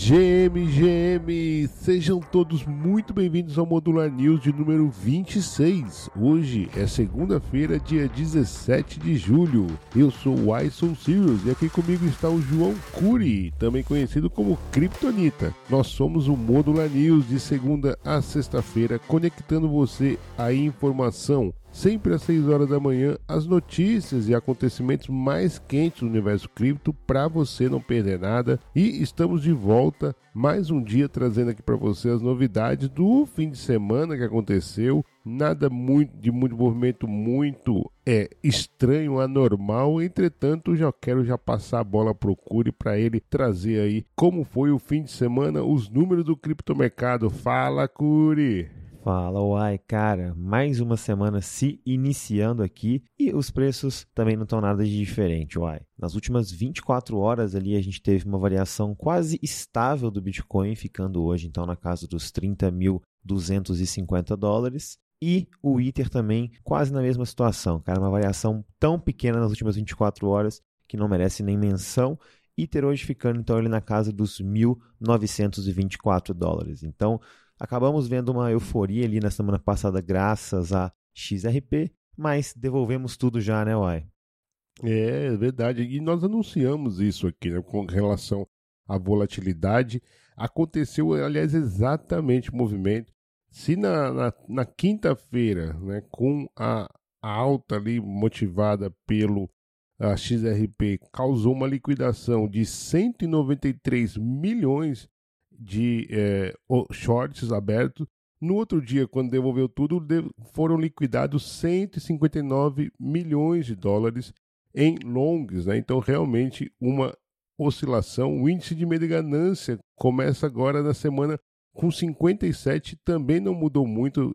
GM, GM, sejam todos muito bem-vindos ao Modular News de número 26. Hoje é segunda-feira, dia 17 de julho. Eu sou o Ison Sirius e aqui comigo está o João Curi, também conhecido como Kryptonita. Nós somos o Modular News de segunda a sexta-feira, conectando você à informação sempre às 6 horas da manhã, as notícias e acontecimentos mais quentes do universo cripto para você não perder nada. E estamos de volta mais um dia trazendo aqui para você as novidades do fim de semana que aconteceu. Nada muito de muito movimento muito é estranho, anormal. Entretanto, já quero já passar a bola pro Curi para ele trazer aí como foi o fim de semana, os números do criptomercado. Fala, Curi. Fala, uai, cara, mais uma semana se iniciando aqui e os preços também não estão nada de diferente, uai. Nas últimas 24 horas ali a gente teve uma variação quase estável do Bitcoin, ficando hoje então na casa dos 30.250 dólares. E o Ether também quase na mesma situação, cara, uma variação tão pequena nas últimas 24 horas que não merece nem menção. Ether hoje ficando então ele na casa dos 1.924 dólares. Então, Acabamos vendo uma euforia ali na semana passada, graças a XRP, mas devolvemos tudo já, né, Uai? É, é verdade. E nós anunciamos isso aqui, né, com relação à volatilidade. Aconteceu, aliás, exatamente o movimento. Se na, na, na quinta-feira, né, com a, alta ali motivada pelo a XRP, causou uma liquidação de 193 milhões de é, shorts abertos. No outro dia, quando devolveu tudo, foram liquidados 159 milhões de dólares em longs. Né? Então, realmente, uma oscilação. O índice de medo e ganância começa agora na semana com 57, também não mudou muito.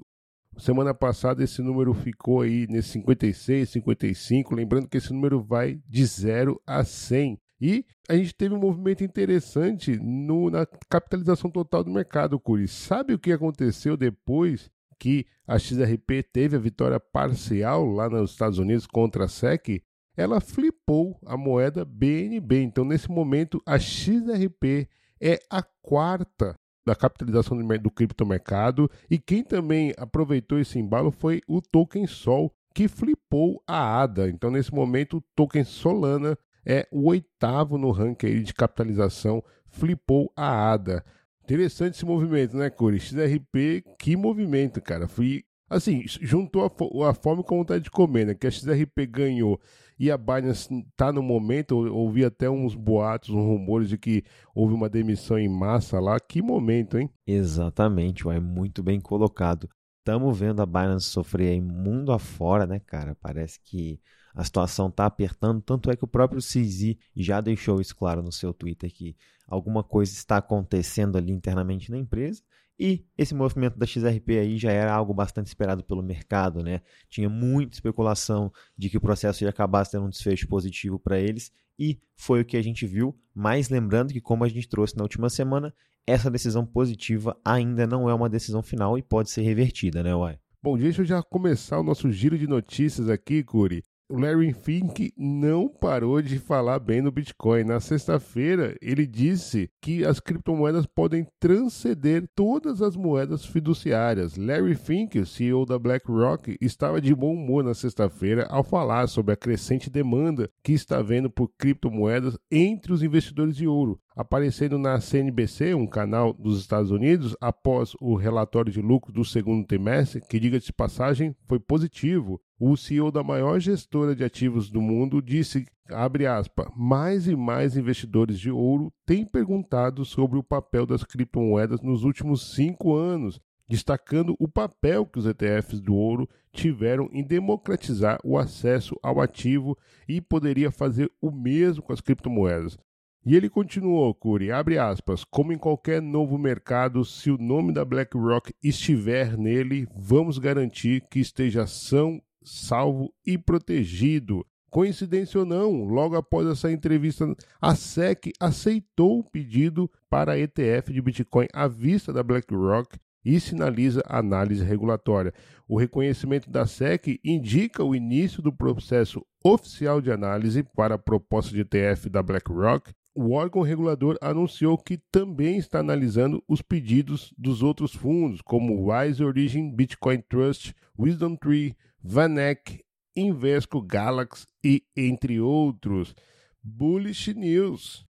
Semana passada esse número ficou aí nesse 56, 55. Lembrando que esse número vai de 0 a 100. E a gente teve um movimento interessante no, na capitalização total do mercado, Curi. Sabe o que aconteceu depois que a XRP teve a vitória parcial lá nos Estados Unidos contra a SEC? Ela flipou a moeda BNB. Então, nesse momento, a XRP é a quarta da capitalização do, do criptomercado. E quem também aproveitou esse embalo foi o token Sol, que flipou a ADA. Então, nesse momento, o token Solana é o oitavo no ranking de capitalização, flipou a ADA. Interessante esse movimento, né, Curi? XRP, que movimento, cara. Fui, assim, juntou a, a fome com a vontade de comer, né? Que a XRP ganhou e a Binance tá no momento, ouvi até uns boatos, uns rumores de que houve uma demissão em massa lá. Que momento, hein? Exatamente, é muito bem colocado. Estamos vendo a Binance sofrer aí mundo afora, né, cara? Parece que a situação está apertando, tanto é que o próprio CZ já deixou isso claro no seu Twitter que alguma coisa está acontecendo ali internamente na empresa. E esse movimento da XRP aí já era algo bastante esperado pelo mercado, né? Tinha muita especulação de que o processo ia acabar tendo um desfecho positivo para eles e foi o que a gente viu. Mas lembrando que, como a gente trouxe na última semana, essa decisão positiva ainda não é uma decisão final e pode ser revertida, né, Uai? Bom, deixa eu já começar o nosso giro de notícias aqui, Curi o Larry Fink não parou de falar bem no Bitcoin. Na sexta-feira, ele disse que as criptomoedas podem transcender todas as moedas fiduciárias. Larry Fink, o CEO da BlackRock, estava de bom humor na sexta-feira ao falar sobre a crescente demanda que está havendo por criptomoedas entre os investidores de ouro aparecendo na CNBC, um canal dos Estados Unidos, após o relatório de lucro do segundo trimestre, que, diga-se de passagem, foi positivo. O CEO da maior gestora de ativos do mundo disse, abre aspas, mais e mais investidores de ouro têm perguntado sobre o papel das criptomoedas nos últimos cinco anos, destacando o papel que os ETFs do ouro tiveram em democratizar o acesso ao ativo e poderia fazer o mesmo com as criptomoedas. E ele continuou, Curi, abre aspas, como em qualquer novo mercado, se o nome da BlackRock estiver nele, vamos garantir que esteja são, salvo e protegido. Coincidência ou não, logo após essa entrevista, a SEC aceitou o pedido para ETF de Bitcoin à vista da BlackRock e sinaliza análise regulatória. O reconhecimento da SEC indica o início do processo oficial de análise para a proposta de ETF da BlackRock o órgão regulador anunciou que também está analisando os pedidos dos outros fundos, como Wise Origin, Bitcoin Trust, Wisdom Tree, Vanek, Invesco Galaxy e entre outros. Bullish News.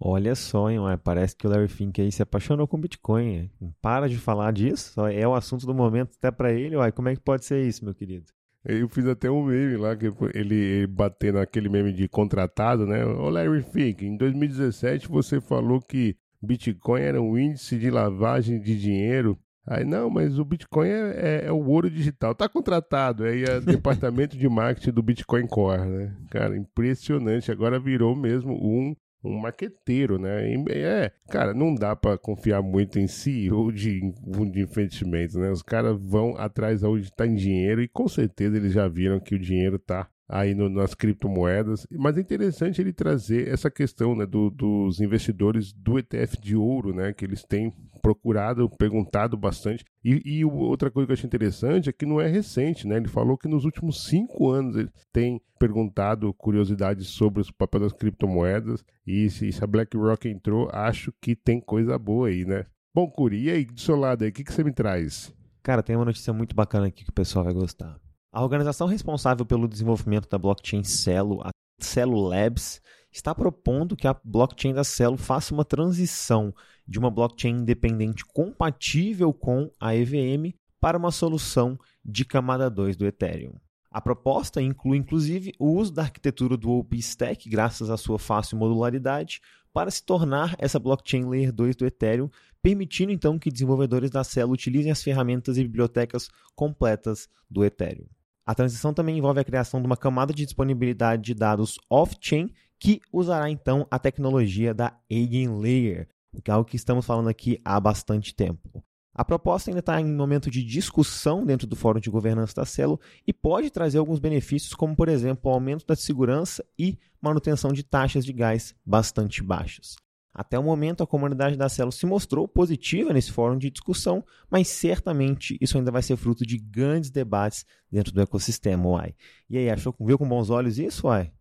Olha só, hein, parece que o Larry Fink aí se apaixonou com Bitcoin. Para de falar disso, é o assunto do momento até para ele. Uai, como é que pode ser isso, meu querido? Eu fiz até um meme lá, que ele batendo aquele meme de contratado, né? Ô Larry Fink, em 2017 você falou que Bitcoin era um índice de lavagem de dinheiro. Aí, não, mas o Bitcoin é, é, é o ouro digital. Tá contratado. Aí é departamento de marketing do Bitcoin Core, né? Cara, impressionante. Agora virou mesmo um um maqueteiro, né? É, cara, não dá para confiar muito em CEO de fundo de investimento, né? Os caras vão atrás onde está em dinheiro e com certeza eles já viram que o dinheiro tá aí no, nas criptomoedas. Mas é interessante ele trazer essa questão né, do, dos investidores do ETF de ouro, né? Que eles têm procurado, perguntado bastante. E, e, outra coisa que eu achei interessante é que não é recente, né? Ele falou que nos últimos cinco anos ele tem perguntado curiosidades sobre os papéis das criptomoedas. E se, se a BlackRock entrou, acho que tem coisa boa aí, né? Bom, Curi, e aí, do seu lado aí, o que, que você me traz? Cara, tem uma notícia muito bacana aqui que o pessoal vai gostar. A organização responsável pelo desenvolvimento da blockchain Celo, a Celo Labs, está propondo que a blockchain da Celo faça uma transição de uma blockchain independente compatível com a EVM para uma solução de camada 2 do Ethereum. A proposta inclui inclusive o uso da arquitetura do OpenStack, graças à sua fácil modularidade, para se tornar essa blockchain Layer 2 do Ethereum, permitindo então que desenvolvedores da Celo utilizem as ferramentas e bibliotecas completas do Ethereum. A transição também envolve a criação de uma camada de disponibilidade de dados off-chain que usará então a tecnologia da Eigenlayer, que é algo que estamos falando aqui há bastante tempo. A proposta ainda está em momento de discussão dentro do Fórum de Governança da Celo e pode trazer alguns benefícios, como, por exemplo, o aumento da segurança e manutenção de taxas de gás bastante baixas. Até o momento, a comunidade da Celo se mostrou positiva nesse fórum de discussão, mas certamente isso ainda vai ser fruto de grandes debates dentro do ecossistema, Uai. E aí, achou, viu com bons olhos isso, Uai?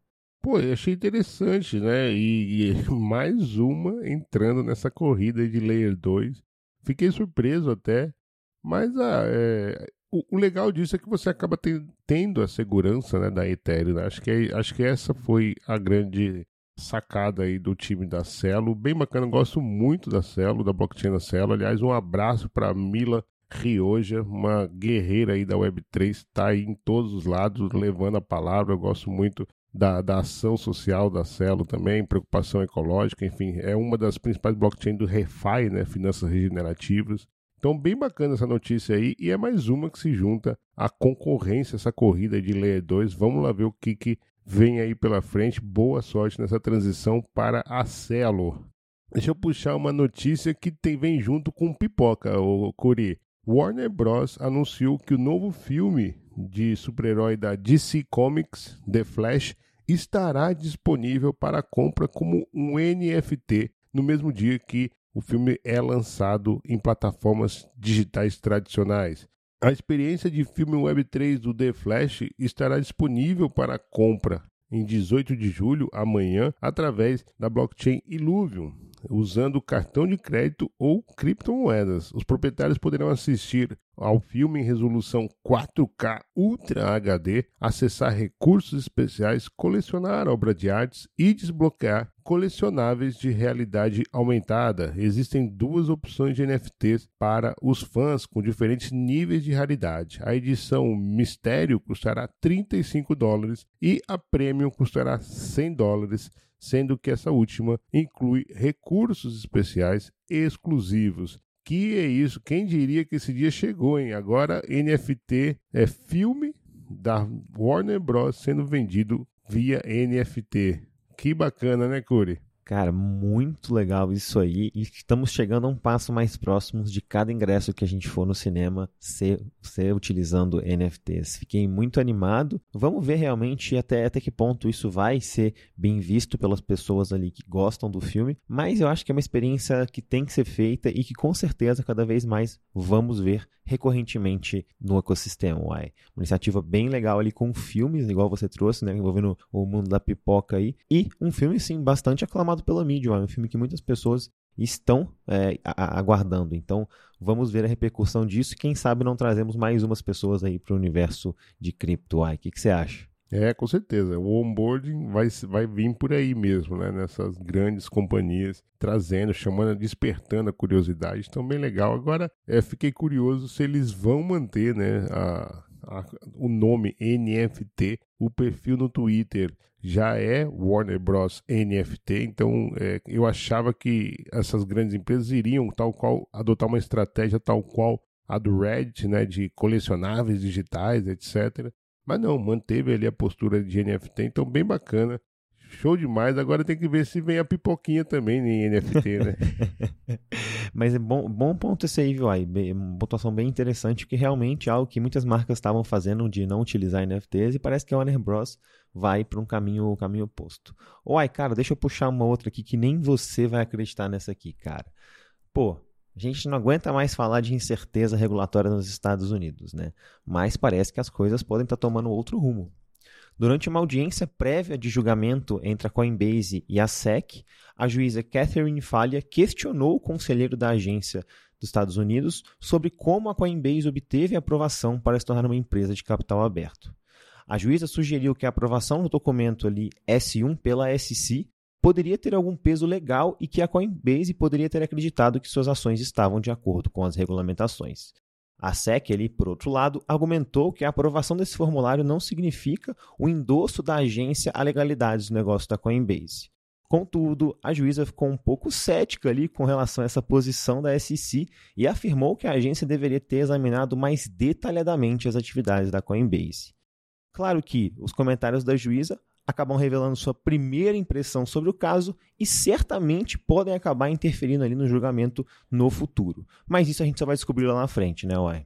Pô, eu achei interessante, né? E, e, mais uma entrando nessa corrida de Layer 2. Fiquei surpreso até, mas ah, é, o, o, legal disso é que você acaba tendo a segurança né, da Ethereum. Né? Acho, que é, acho que essa foi a grande sacada aí do time da Celo. Bem bacana, gosto muito da Celo, da blockchain da Celo. Aliás, um abraço para Mila Rioja, uma guerreira aí da Web3, está aí em todos os lados levando a palavra. Eu gosto muito da, da ação social da Celo também, preocupação ecológica, enfim, é uma das principais blockchains do ReFi, né, finanças regenerativas. Então, bem bacana essa notícia aí, e é mais uma que se junta à concorrência, essa corrida de Layer 2. Vamos lá ver o que, que vem aí pela frente. Boa sorte nessa transição para a Celo. Deixa eu puxar uma notícia que tem, vem junto com pipoca, o Curi. Warner Bros. anunciou que o novo filme de super-herói da DC Comics, The Flash, estará disponível para compra como um NFT no mesmo dia que o filme é lançado em plataformas digitais tradicionais. A experiência de filme Web3 do The Flash estará disponível para compra em 18 de julho, amanhã, através da blockchain Illuvium, usando cartão de crédito ou criptomoedas. Os proprietários poderão assistir ao filme em resolução 4K Ultra HD, acessar recursos especiais, colecionar obras de artes e desbloquear colecionáveis de realidade aumentada. Existem duas opções de NFTs para os fãs com diferentes níveis de raridade. A edição Mistério custará 35 dólares e a Premium custará 100 dólares sendo que essa última inclui recursos especiais exclusivos. Que é isso? Quem diria que esse dia chegou, hein? Agora NFT é filme da Warner Bros sendo vendido via NFT. Que bacana, né, Curi? Cara, muito legal isso aí. E estamos chegando a um passo mais próximos de cada ingresso que a gente for no cinema ser, ser utilizando NFTs. Fiquei muito animado. Vamos ver realmente até, até que ponto isso vai ser bem visto pelas pessoas ali que gostam do filme. Mas eu acho que é uma experiência que tem que ser feita e que com certeza cada vez mais vamos ver recorrentemente no ecossistema. Uai. Uma iniciativa bem legal ali com filmes, igual você trouxe, né? Envolvendo o mundo da pipoca aí. E um filme, sim, bastante aclamado pela mídia, é um filme que muitas pessoas estão é, aguardando. Então, vamos ver a repercussão disso. Quem sabe não trazemos mais umas pessoas aí para o universo de cripto. O que, que você acha? É, com certeza. O onboarding vai, vai vir por aí mesmo, né? Nessas grandes companhias, trazendo, chamando, despertando a curiosidade. Então, bem legal. Agora, é, fiquei curioso se eles vão manter, né? A, a, o nome NFT, o perfil no Twitter já é Warner Bros. NFT, então é, eu achava que essas grandes empresas iriam tal qual adotar uma estratégia tal qual a do Reddit, né, de colecionáveis digitais, etc. Mas não, manteve ali a postura de NFT, então bem bacana. Show demais. Agora tem que ver se vem a pipoquinha também em NFT, né? Mas é bom, bom ponto esse aí, viu? Aí, uma pontuação bem interessante, que realmente é algo que muitas marcas estavam fazendo de não utilizar NFTs e parece que a Warner Bros. vai para um caminho, um caminho oposto. Uai, cara, deixa eu puxar uma outra aqui que nem você vai acreditar nessa aqui, cara. Pô, a gente não aguenta mais falar de incerteza regulatória nos Estados Unidos, né? Mas parece que as coisas podem estar tomando outro rumo. Durante uma audiência prévia de julgamento entre a Coinbase e a SEC, a juíza Catherine Falha questionou o conselheiro da agência dos Estados Unidos sobre como a Coinbase obteve aprovação para se tornar uma empresa de capital aberto. A juíza sugeriu que a aprovação no documento ali S1 pela SEC poderia ter algum peso legal e que a Coinbase poderia ter acreditado que suas ações estavam de acordo com as regulamentações. A SEC, ali, por outro lado, argumentou que a aprovação desse formulário não significa o endosso da agência à legalidade do negócio da Coinbase. Contudo, a juíza ficou um pouco cética ali com relação a essa posição da SEC e afirmou que a agência deveria ter examinado mais detalhadamente as atividades da Coinbase. Claro que os comentários da juíza acabam revelando sua primeira impressão sobre o caso e certamente podem acabar interferindo ali no julgamento no futuro. Mas isso a gente só vai descobrir lá na frente, né, Uai?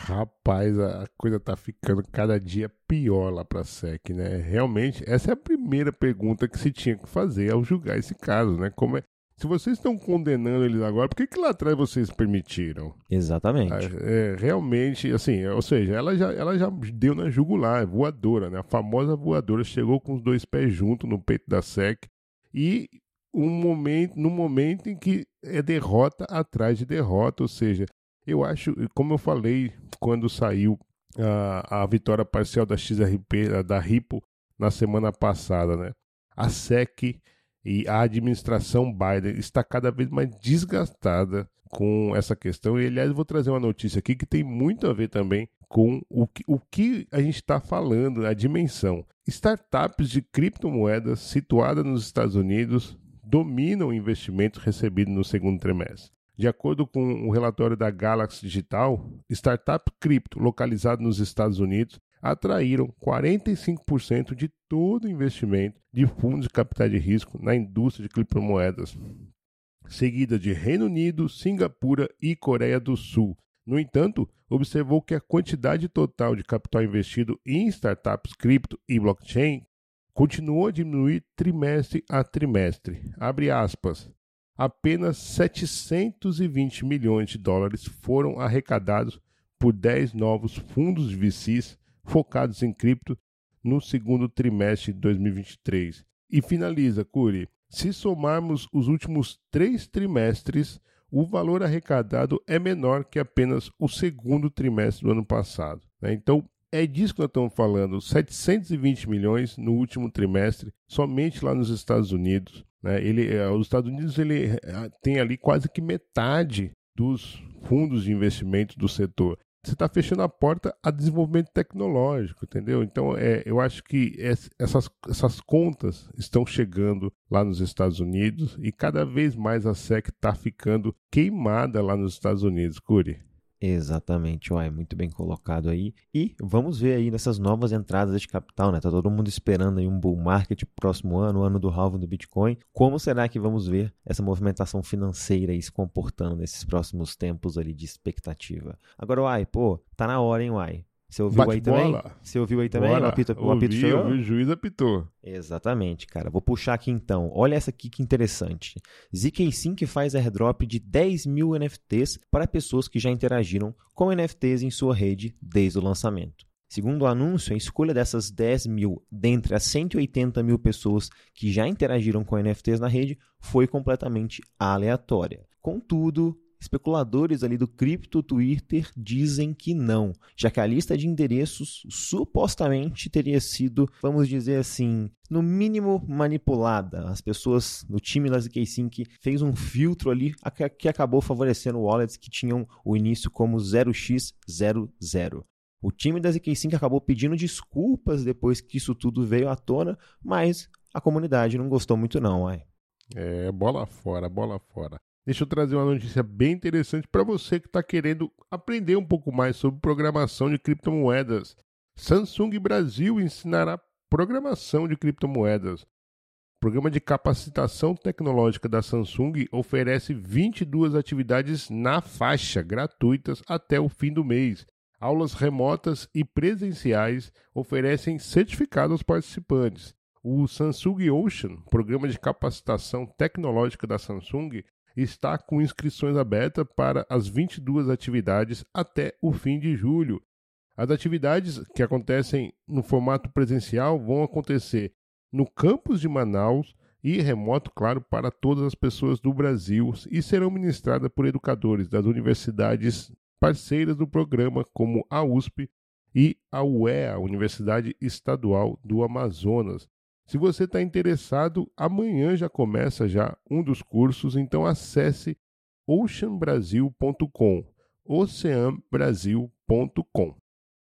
Rapaz, a coisa tá ficando cada dia pior lá pra SEC, né? Realmente, essa é a primeira pergunta que se tinha que fazer ao julgar esse caso, né? Como é, se vocês estão condenando eles agora, por que, que lá atrás vocês permitiram? Exatamente. É, é, realmente, assim, ou seja, ela já, ela já deu na jugular, voadora, né? A famosa voadora chegou com os dois pés juntos no peito da SEC e um momento, no momento em que é derrota atrás de derrota, ou seja, eu acho, como eu falei quando saiu a, a vitória parcial da XRP, da Ripple, na semana passada, né? A SEC e a administração Biden está cada vez mais desgastada com essa questão. E, aliás, vou trazer uma notícia aqui que tem muito a ver também com o que, o que a gente está falando, a dimensão. Startups de criptomoedas situadas nos Estados Unidos dominam o investimento recebido no segundo trimestre. De acordo com o relatório da Galaxy Digital, startup cripto localizado nos Estados Unidos atraíram 45% de todo o investimento de fundos de capital de risco na indústria de criptomoedas, seguida de Reino Unido, Singapura e Coreia do Sul. No entanto, observou que a quantidade total de capital investido em startups cripto e blockchain continuou a diminuir trimestre a trimestre. Abre aspas. Apenas 720 milhões de dólares foram arrecadados por 10 novos fundos de VCs focados em cripto no segundo trimestre de 2023. E finaliza, Curi. Se somarmos os últimos três trimestres, o valor arrecadado é menor que apenas o segundo trimestre do ano passado. Né? Então, é disso que nós estamos falando: 720 milhões no último trimestre, somente lá nos Estados Unidos. Né? Ele, eh, os Estados Unidos ele eh, tem ali quase que metade dos fundos de investimento do setor você está fechando a porta a desenvolvimento tecnológico, entendeu? Então, é, eu acho que essas, essas contas estão chegando lá nos Estados Unidos e cada vez mais a SEC está ficando queimada lá nos Estados Unidos, Curi. Exatamente, uai, muito bem colocado aí. E vamos ver aí nessas novas entradas de capital, né? Tá todo mundo esperando aí um bull market próximo ano, o ano do halving do Bitcoin. Como será que vamos ver essa movimentação financeira aí se comportando nesses próximos tempos ali de expectativa? Agora, uai, pô, tá na hora, hein, uai. Você ouviu Bate aí bola. também? Você ouviu aí também? Bora. O apito, o ouvi, apito chegou? ouvi, o juiz apitou. Exatamente, cara. Vou puxar aqui então. Olha essa aqui que interessante. ZK Sync faz airdrop de 10 mil NFTs para pessoas que já interagiram com NFTs em sua rede desde o lançamento. Segundo o anúncio, a escolha dessas 10 mil dentre as 180 mil pessoas que já interagiram com NFTs na rede foi completamente aleatória. Contudo, especuladores ali do cripto Twitter dizem que não, já que a lista de endereços supostamente teria sido, vamos dizer assim, no mínimo manipulada. As pessoas no time da ZK fez um filtro ali que acabou favorecendo wallets que tinham o início como 0x00. O time da ZK5 acabou pedindo desculpas depois que isso tudo veio à tona, mas a comunidade não gostou muito não, uai. É, bola fora, bola fora. Deixa eu trazer uma notícia bem interessante para você que está querendo aprender um pouco mais sobre programação de criptomoedas. Samsung Brasil ensinará programação de criptomoedas. O programa de capacitação tecnológica da Samsung oferece 22 atividades na faixa gratuitas até o fim do mês aulas remotas e presenciais oferecem certificado aos participantes. O Samsung Ocean, programa de capacitação tecnológica da Samsung, está com inscrições abertas para as 22 atividades até o fim de julho. As atividades que acontecem no formato presencial vão acontecer no campus de Manaus e remoto, claro, para todas as pessoas do Brasil e serão ministradas por educadores das universidades parceiras do programa, como a USP e a UEA, Universidade Estadual do Amazonas. Se você está interessado, amanhã já começa já um dos cursos, então acesse oceanbrasil.com, oceanbrasil.com.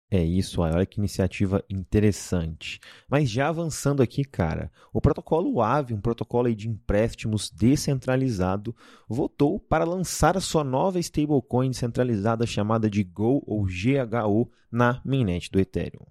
É isso, olha que iniciativa interessante. Mas já avançando aqui, cara, o protocolo AVE, um protocolo de empréstimos descentralizado, votou para lançar a sua nova stablecoin descentralizada chamada de GO ou GHO na mainnet do Ethereum.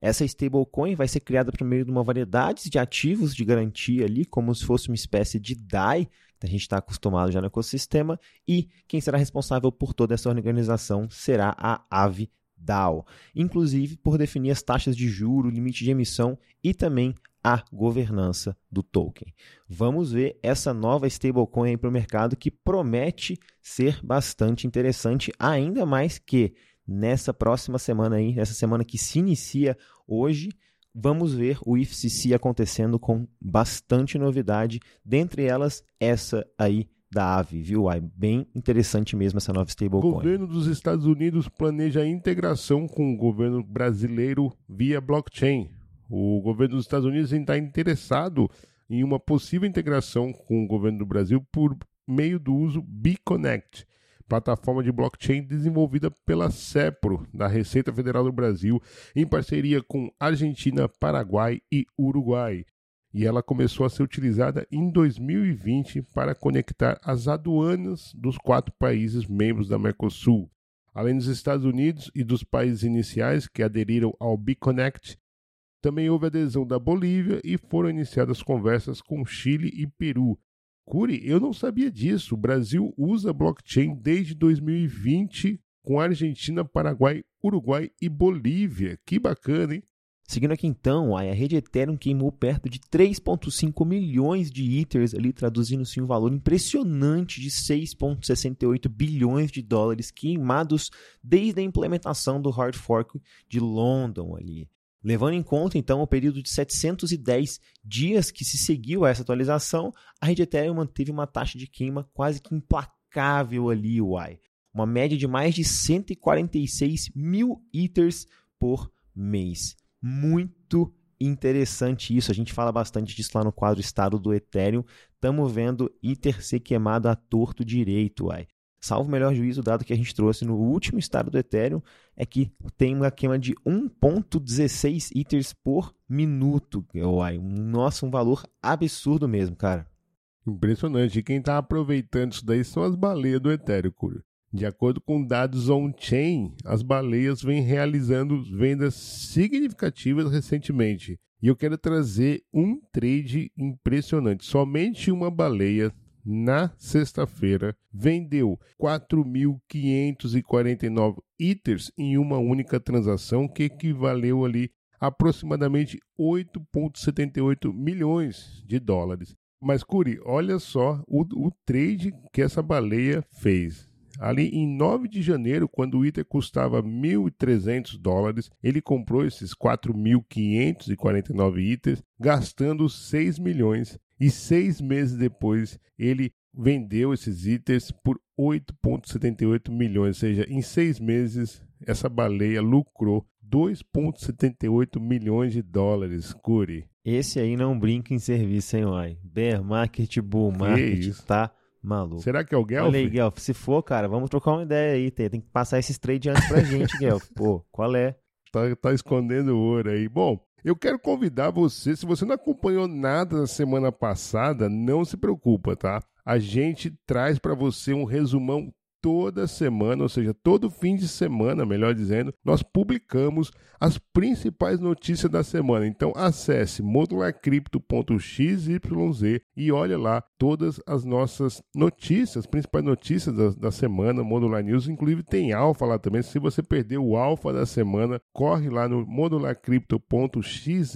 Essa stablecoin vai ser criada por meio de uma variedade de ativos de garantia ali, como se fosse uma espécie de DAI, que a gente está acostumado já no ecossistema, e quem será responsável por toda essa organização será a AVE DAO, inclusive por definir as taxas de juro, limite de emissão e também a governança do token. Vamos ver essa nova stablecoin para o mercado que promete ser bastante interessante, ainda mais que nessa próxima semana aí, nessa semana que se inicia hoje, vamos ver o IFCC acontecendo com bastante novidade, dentre elas essa aí da AVE, viu? É bem interessante mesmo essa nova stablecoin. O governo dos Estados Unidos planeja a integração com o governo brasileiro via blockchain. O governo dos Estados Unidos está interessado em uma possível integração com o governo do Brasil por meio do uso BeConnect, plataforma de blockchain desenvolvida pela CEPRO, da Receita Federal do Brasil, em parceria com Argentina, Paraguai e Uruguai e ela começou a ser utilizada em 2020 para conectar as aduanas dos quatro países membros da Mercosul. Além dos Estados Unidos e dos países iniciais que aderiram ao BeConnect, também houve adesão da Bolívia e foram iniciadas conversas com Chile e Peru. Curi, eu não sabia disso. O Brasil usa blockchain desde 2020 com Argentina, Paraguai, Uruguai e Bolívia. Que bacana, hein? Seguindo aqui então, a rede Ethereum queimou perto de 3,5 milhões de Ethers, ali traduzindo-se um valor impressionante de 6,68 bilhões de dólares queimados desde a implementação do hard fork de London ali. Levando em conta então o período de 710 dias que se seguiu a essa atualização, a rede Ethereum manteve uma taxa de queima quase que implacável ali, uai. Uma média de mais de 146 mil Ethers por mês muito interessante isso. A gente fala bastante disso lá no quadro Estado do Ethereum. Estamos vendo Ether ser queimado a torto direito, uai. Salvo o melhor juízo, dado que a gente trouxe no último estado do Ethereum, é que tem uma queima de 1.16 Ethers por minuto. Uai, nossa, um valor absurdo mesmo, cara. Impressionante. E quem está aproveitando isso daí são as baleias do Ethereum. De acordo com dados on-chain, as baleias vêm realizando vendas significativas recentemente. E eu quero trazer um trade impressionante. Somente uma baleia na sexta-feira vendeu 4.549 Ethers em uma única transação, que equivaleu ali aproximadamente 8,78 milhões de dólares. Mas, Curi, olha só o, o trade que essa baleia fez Ali em 9 de janeiro, quando o Ether custava 1.300 dólares, ele comprou esses 4.549 Ethers, gastando 6 milhões. E seis meses depois, ele vendeu esses itens por 8,78 milhões. Ou seja, em seis meses, essa baleia lucrou 2,78 milhões de dólares, Curi. Esse aí não brinca em serviço, hein, uai? Bear Market, Bull Market, tá maluco. Será que é o Guelph? Olha aí, Guelph, se for, cara, vamos trocar uma ideia aí. Tem, tem que passar esses trade antes pra gente, Guelph. Pô, qual é? Tá, tá escondendo ouro aí. Bom, eu quero convidar você, se você não acompanhou nada na semana passada, não se preocupa, tá? A gente traz para você um resumão toda semana, ou seja, todo fim de semana, melhor dizendo, nós publicamos as principais notícias da semana. Então acesse modularcrypto.xyz e olha lá todas as nossas notícias, as principais notícias da, da semana, Modular News, inclusive tem alfa lá também. Se você perdeu o alfa da semana, corre lá no modularcrypto.xyz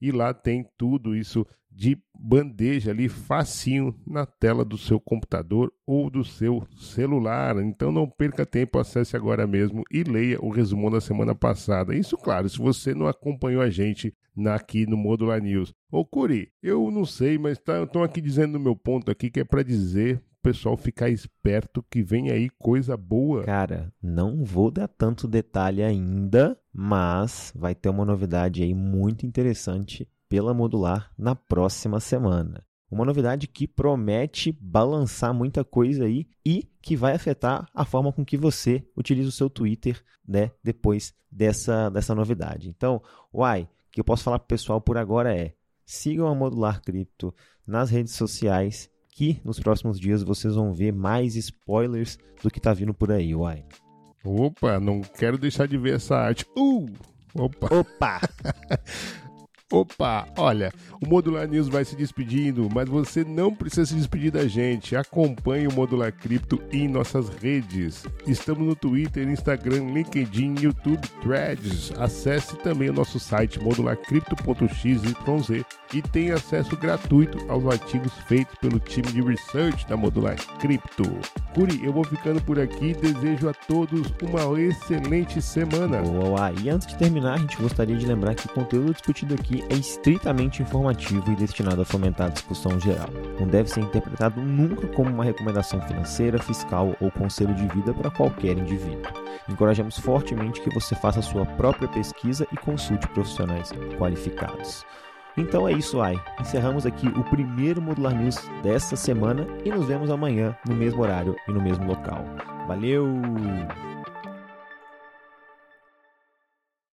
e lá tem tudo isso de bandeja ali facinho na tela do seu computador ou do seu celular. Então não perca tempo, acesse agora mesmo e leia o resumo da semana passada. Isso, claro, se você não acompanhou a gente aqui no Modular News. Ô Curi, eu não sei, mas estão tá, aqui dizendo no meu ponto aqui que é para dizer pessoal ficar esperto que vem aí coisa boa. Cara, não vou dar tanto detalhe ainda, mas vai ter uma novidade aí muito interessante pela modular na próxima semana. Uma novidade que promete balançar muita coisa aí e que vai afetar a forma com que você utiliza o seu Twitter né, depois dessa, dessa novidade. Então, uai, o que eu posso falar para o pessoal por agora é sigam a Modular Cripto nas redes sociais que nos próximos dias vocês vão ver mais spoilers do que está vindo por aí, uai. Opa, não quero deixar de ver essa arte. Uh! Opa! Opa! Opa, olha, o Modular News vai se despedindo, mas você não precisa se despedir da gente. Acompanhe o Modular Cripto em nossas redes. Estamos no Twitter, Instagram, LinkedIn, YouTube, Threads. Acesse também o nosso site modularcrypto.xyz e tenha acesso gratuito aos artigos feitos pelo time de research da Modular Cripto. Curi, eu vou ficando por aqui. Desejo a todos uma excelente semana. Boa, e antes de terminar, a gente gostaria de lembrar que o conteúdo discutido aqui é estritamente informativo e destinado a fomentar a discussão geral. Não deve ser interpretado nunca como uma recomendação financeira, fiscal ou conselho de vida para qualquer indivíduo. Encorajamos fortemente que você faça sua própria pesquisa e consulte profissionais qualificados. Então é isso, ai. Encerramos aqui o primeiro Modular News desta semana e nos vemos amanhã no mesmo horário e no mesmo local. Valeu!